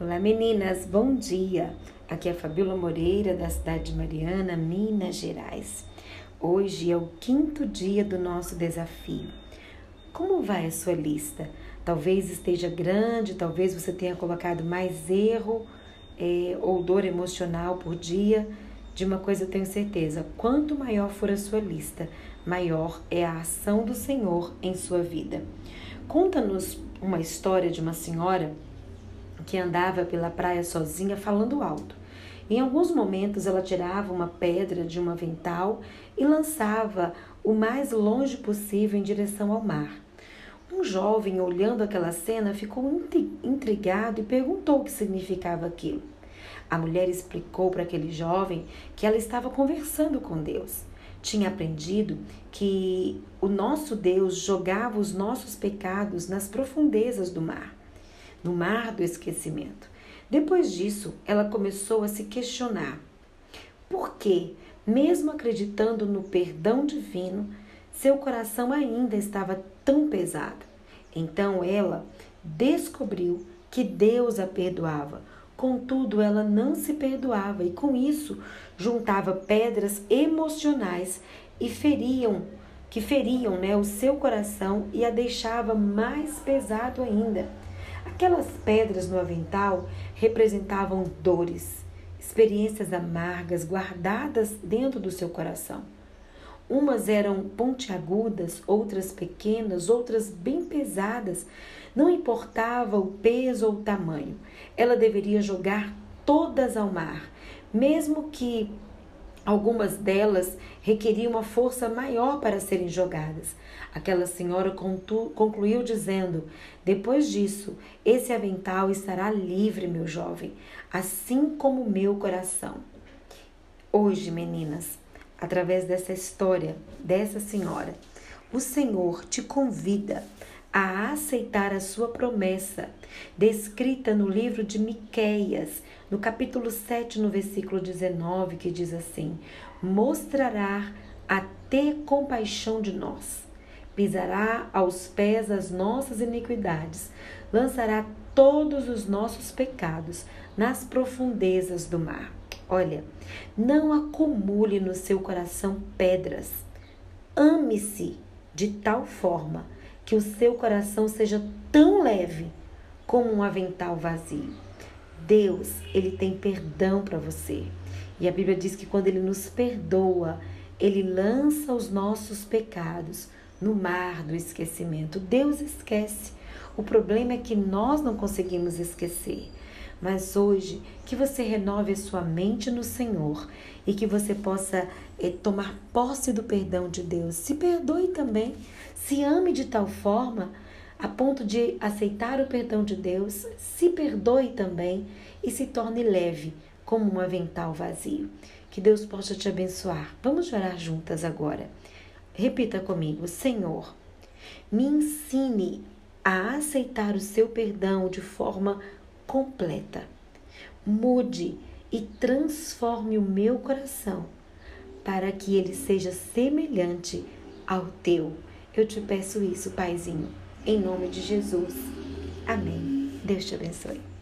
Olá meninas, bom dia! Aqui é a Fabíola Moreira, da cidade de Mariana, Minas Gerais. Hoje é o quinto dia do nosso desafio. Como vai a sua lista? Talvez esteja grande, talvez você tenha colocado mais erro é, ou dor emocional por dia. De uma coisa eu tenho certeza: quanto maior for a sua lista, maior é a ação do Senhor em sua vida. Conta-nos uma história de uma senhora que andava pela praia sozinha falando alto. Em alguns momentos ela tirava uma pedra de um avental e lançava o mais longe possível em direção ao mar. Um jovem, olhando aquela cena, ficou intrigado e perguntou o que significava aquilo. A mulher explicou para aquele jovem que ela estava conversando com Deus. Tinha aprendido que o nosso Deus jogava os nossos pecados nas profundezas do mar no mar do esquecimento. Depois disso, ela começou a se questionar: por que, mesmo acreditando no perdão divino, seu coração ainda estava tão pesado? Então ela descobriu que Deus a perdoava. Contudo, ela não se perdoava e com isso juntava pedras emocionais e feriam, que feriam, né, o seu coração e a deixava mais pesado ainda. Aquelas pedras no avental representavam dores, experiências amargas guardadas dentro do seu coração. Umas eram pontiagudas, outras pequenas, outras bem pesadas. Não importava o peso ou o tamanho, ela deveria jogar todas ao mar, mesmo que Algumas delas requeriam uma força maior para serem jogadas. Aquela senhora concluiu dizendo: Depois disso, esse avental estará livre, meu jovem, assim como meu coração. Hoje, meninas, através dessa história dessa senhora, o Senhor te convida a aceitar a sua promessa, descrita no livro de Miqueias, no capítulo 7, no versículo 19, que diz assim: Mostrará a ter compaixão de nós, pisará aos pés as nossas iniquidades, lançará todos os nossos pecados nas profundezas do mar. Olha, não acumule no seu coração pedras. Ame-se de tal forma que o seu coração seja tão leve como um avental vazio. Deus, ele tem perdão para você. E a Bíblia diz que quando ele nos perdoa, ele lança os nossos pecados no mar do esquecimento. Deus esquece. O problema é que nós não conseguimos esquecer. Mas hoje, que você renove a sua mente no Senhor e que você possa é, tomar posse do perdão de Deus. Se perdoe também, se ame de tal forma a ponto de aceitar o perdão de Deus, se perdoe também e se torne leve como um avental vazio. Que Deus possa te abençoar. Vamos orar juntas agora. Repita comigo: Senhor, me ensine a aceitar o seu perdão de forma completa. Mude e transforme o meu coração para que ele seja semelhante ao teu. Eu te peço isso, Paizinho, em nome de Jesus. Amém. Deus te abençoe.